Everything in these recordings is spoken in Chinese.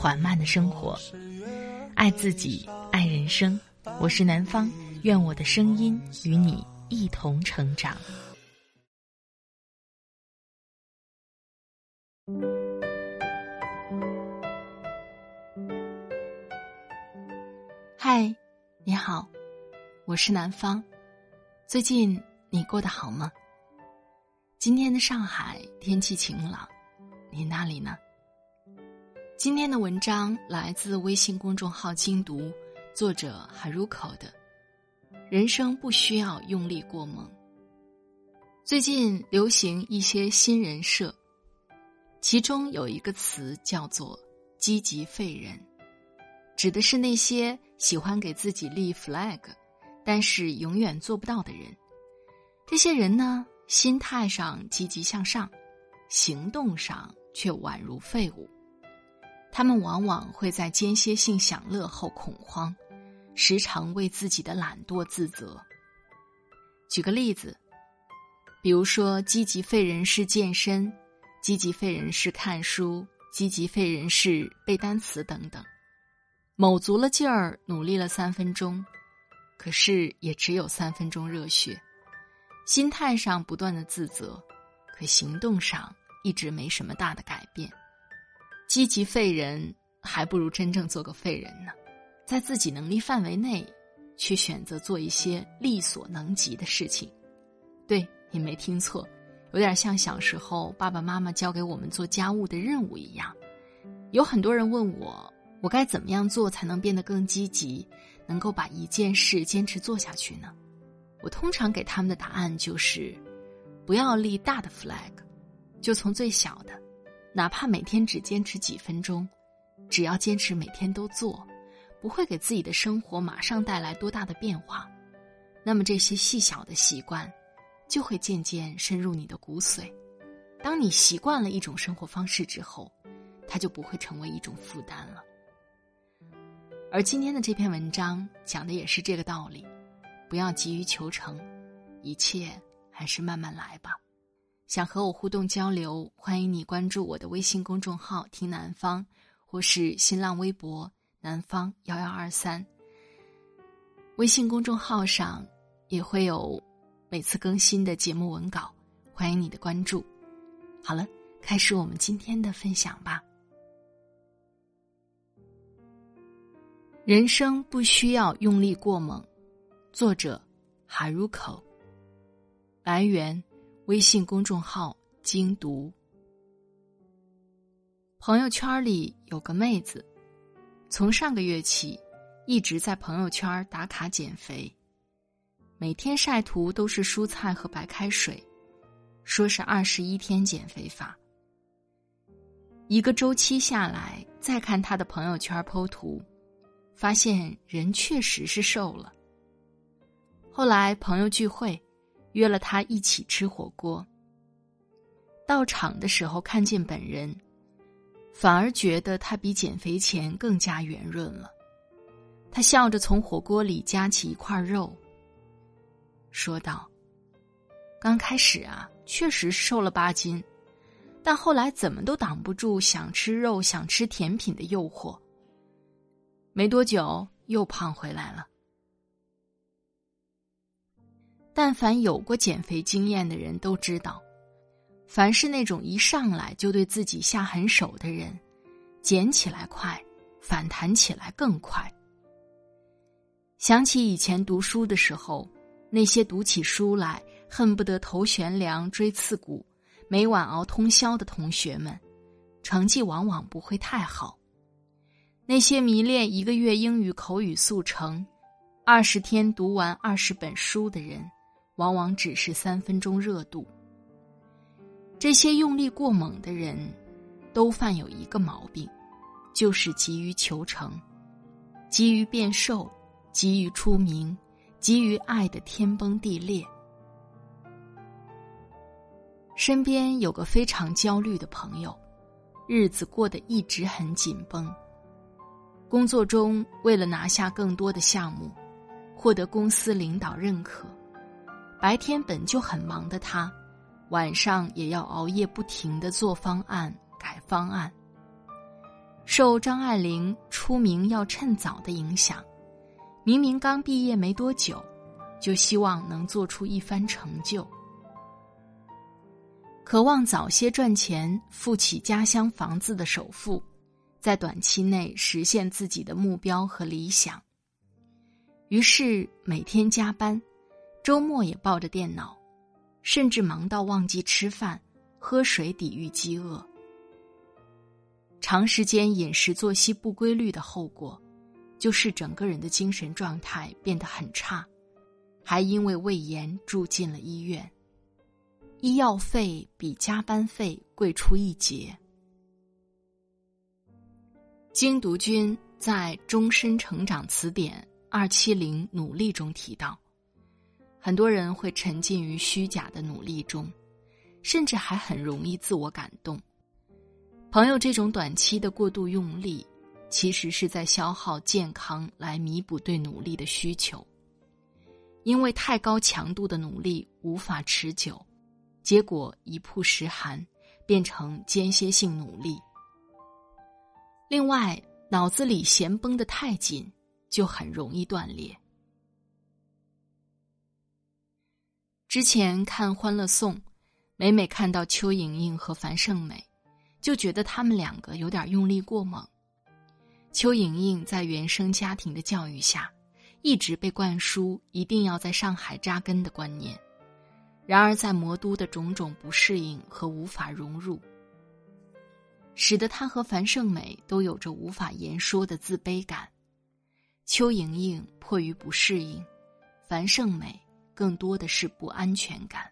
缓慢的生活，爱自己，爱人生。我是南方，愿我的声音与你一同成长。嗨，你好，我是南方。最近你过得好吗？今天的上海天气晴朗，你那里呢？今天的文章来自微信公众号“精读”，作者 Haruko 的。人生不需要用力过猛。最近流行一些新人设，其中有一个词叫做“积极废人”，指的是那些喜欢给自己立 flag，但是永远做不到的人。这些人呢，心态上积极向上，行动上却宛如废物。他们往往会在间歇性享乐后恐慌，时常为自己的懒惰自责。举个例子，比如说积极废人式健身、积极废人式看书、积极废人式背单词等等，卯足了劲儿努力了三分钟，可是也只有三分钟热血，心态上不断的自责，可行动上一直没什么大的改变。积极废人还不如真正做个废人呢，在自己能力范围内，去选择做一些力所能及的事情。对你没听错，有点像小时候爸爸妈妈交给我们做家务的任务一样。有很多人问我，我该怎么样做才能变得更积极，能够把一件事坚持做下去呢？我通常给他们的答案就是，不要立大的 flag，就从最小的。哪怕每天只坚持几分钟，只要坚持每天都做，不会给自己的生活马上带来多大的变化，那么这些细小的习惯，就会渐渐深入你的骨髓。当你习惯了一种生活方式之后，它就不会成为一种负担了。而今天的这篇文章讲的也是这个道理，不要急于求成，一切还是慢慢来吧。想和我互动交流，欢迎你关注我的微信公众号“听南方”，或是新浪微博“南方幺幺二三”。微信公众号上也会有每次更新的节目文稿，欢迎你的关注。好了，开始我们今天的分享吧。人生不需要用力过猛，作者哈入口来源。微信公众号“精读”。朋友圈里有个妹子，从上个月起一直在朋友圈打卡减肥，每天晒图都是蔬菜和白开水，说是二十一天减肥法。一个周期下来，再看她的朋友圈剖图，发现人确实是瘦了。后来朋友聚会。约了他一起吃火锅。到场的时候看见本人，反而觉得他比减肥前更加圆润了。他笑着从火锅里夹起一块肉，说道：“刚开始啊，确实瘦了八斤，但后来怎么都挡不住想吃肉、想吃甜品的诱惑。没多久又胖回来了。”但凡有过减肥经验的人都知道，凡是那种一上来就对自己下狠手的人，减起来快，反弹起来更快。想起以前读书的时候，那些读起书来恨不得头悬梁锥刺股，每晚熬通宵的同学们，成绩往往不会太好；那些迷恋一个月英语口语速成，二十天读完二十本书的人。往往只是三分钟热度。这些用力过猛的人，都犯有一个毛病，就是急于求成，急于变瘦，急于出名，急于爱的天崩地裂。身边有个非常焦虑的朋友，日子过得一直很紧绷。工作中为了拿下更多的项目，获得公司领导认可，白天本就很忙的他，晚上也要熬夜不停的做方案、改方案。受张爱玲出名要趁早的影响，明明刚毕业没多久，就希望能做出一番成就。渴望早些赚钱，付起家乡房子的首付，在短期内实现自己的目标和理想。于是每天加班，周末也抱着电脑，甚至忙到忘记吃饭、喝水抵御饥饿。长时间饮食作息不规律的后果，就是整个人的精神状态变得很差，还因为胃炎住进了医院。医药费比加班费贵出一截。精读君在《终身成长词典》二七零努力中提到，很多人会沉浸于虚假的努力中，甚至还很容易自我感动。朋友这种短期的过度用力，其实是在消耗健康来弥补对努力的需求，因为太高强度的努力无法持久。结果一曝十寒，变成间歇性努力。另外，脑子里弦绷得太紧，就很容易断裂。之前看《欢乐颂》，每每看到邱莹莹和樊胜美，就觉得他们两个有点用力过猛。邱莹莹在原生家庭的教育下，一直被灌输一定要在上海扎根的观念。然而，在魔都的种种不适应和无法融入，使得他和樊胜美都有着无法言说的自卑感。邱莹莹迫于不适应，樊胜美更多的是不安全感。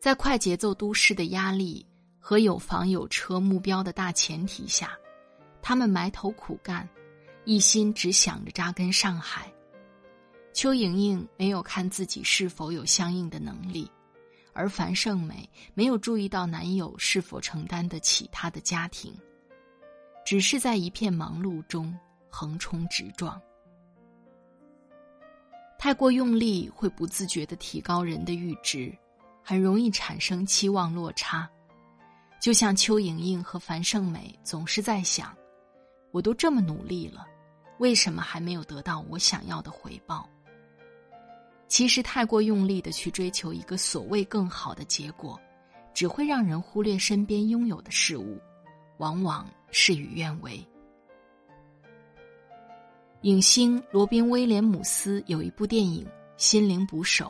在快节奏都市的压力和有房有车目标的大前提下，他们埋头苦干，一心只想着扎根上海。邱莹莹没有看自己是否有相应的能力，而樊胜美没有注意到男友是否承担得起她的家庭，只是在一片忙碌中横冲直撞。太过用力会不自觉地提高人的阈值，很容易产生期望落差。就像邱莹莹和樊胜美总是在想：我都这么努力了，为什么还没有得到我想要的回报？其实，太过用力的去追求一个所谓更好的结果，只会让人忽略身边拥有的事物，往往事与愿违。影星罗宾威廉姆斯有一部电影《心灵捕手》，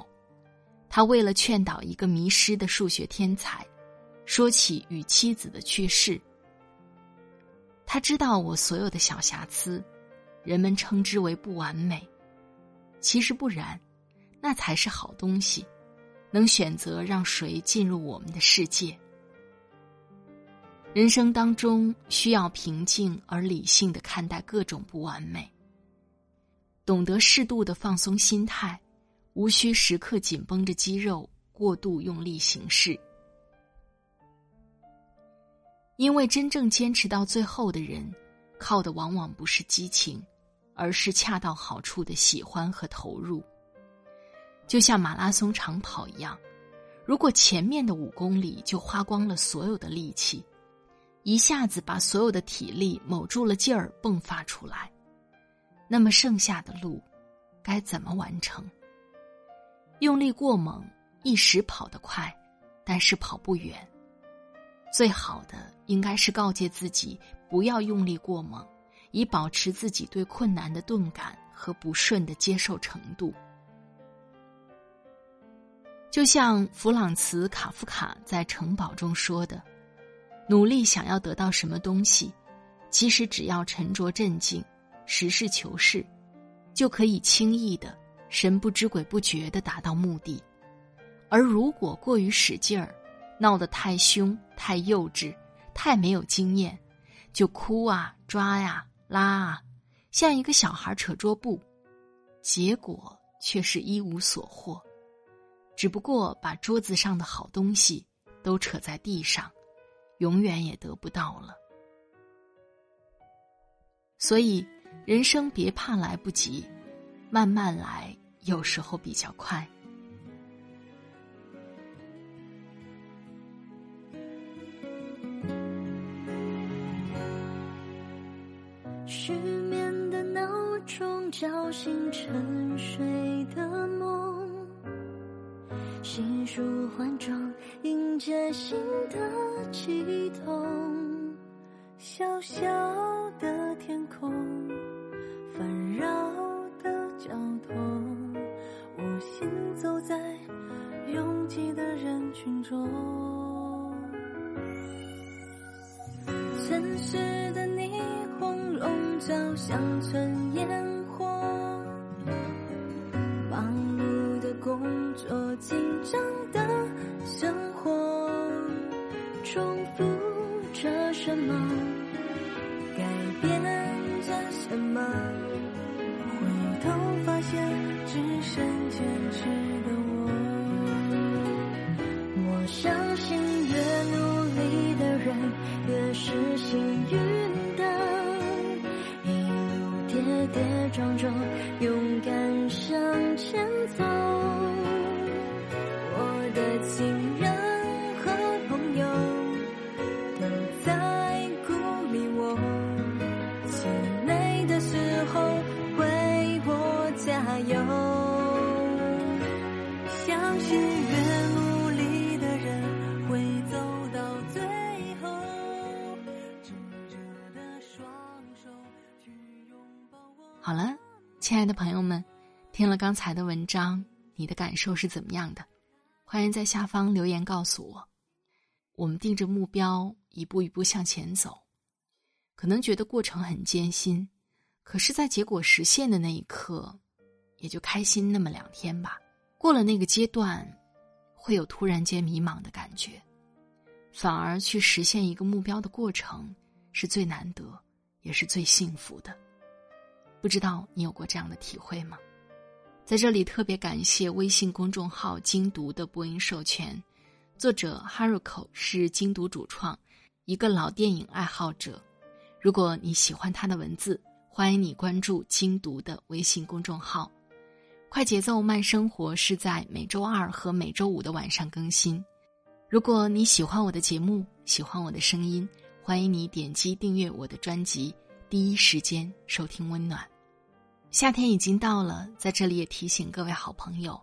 他为了劝导一个迷失的数学天才，说起与妻子的去世。他知道我所有的小瑕疵，人们称之为不完美，其实不然。那才是好东西，能选择让谁进入我们的世界。人生当中需要平静而理性的看待各种不完美，懂得适度的放松心态，无需时刻紧绷着肌肉，过度用力行事。因为真正坚持到最后的人，靠的往往不是激情，而是恰到好处的喜欢和投入。就像马拉松长跑一样，如果前面的五公里就花光了所有的力气，一下子把所有的体力卯住了劲儿迸发出来，那么剩下的路该怎么完成？用力过猛，一时跑得快，但是跑不远。最好的应该是告诫自己不要用力过猛，以保持自己对困难的钝感和不顺的接受程度。就像弗朗茨·卡夫卡在《城堡》中说的：“努力想要得到什么东西，其实只要沉着镇静、实事求是，就可以轻易的、神不知鬼不觉的达到目的。而如果过于使劲儿，闹得太凶、太幼稚、太没有经验，就哭啊、抓呀、拉啊，像一个小孩扯桌布，结果却是一无所获，只不过把桌子上的好东西都扯在地上，永远也得不到了。所以，人生别怕来不及，慢慢来，有时候比较快。失眠的闹钟叫醒沉睡的梦，新书换装迎接新的悸动，小小拥挤的人群中，城市的霓虹笼罩乡村烟火，忙碌的工作，紧张的生活，重复着什么？改变着什么？回头发现，只剩坚持的。相信，越努力的人，越是幸运的。一路跌跌撞撞，勇敢向前走。我的亲人和朋友都在鼓励我，气馁的时候为我加油。亲爱的朋友们，听了刚才的文章，你的感受是怎么样的？欢迎在下方留言告诉我。我们定着目标，一步一步向前走，可能觉得过程很艰辛，可是，在结果实现的那一刻，也就开心那么两天吧。过了那个阶段，会有突然间迷茫的感觉，反而去实现一个目标的过程是最难得，也是最幸福的。不知道你有过这样的体会吗？在这里特别感谢微信公众号“精读”的播音授权，作者 Haruko 是精读主创，一个老电影爱好者。如果你喜欢他的文字，欢迎你关注精读的微信公众号。快节奏慢生活是在每周二和每周五的晚上更新。如果你喜欢我的节目，喜欢我的声音，欢迎你点击订阅我的专辑，第一时间收听温暖。夏天已经到了，在这里也提醒各位好朋友，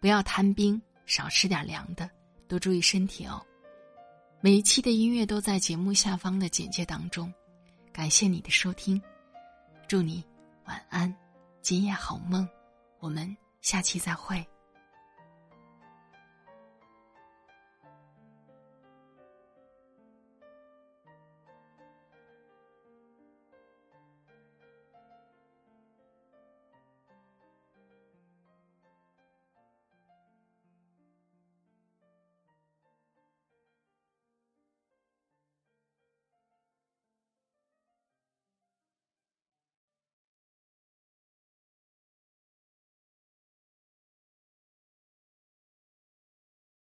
不要贪冰，少吃点凉的，多注意身体哦。每一期的音乐都在节目下方的简介当中。感谢你的收听，祝你晚安，今夜好梦。我们下期再会。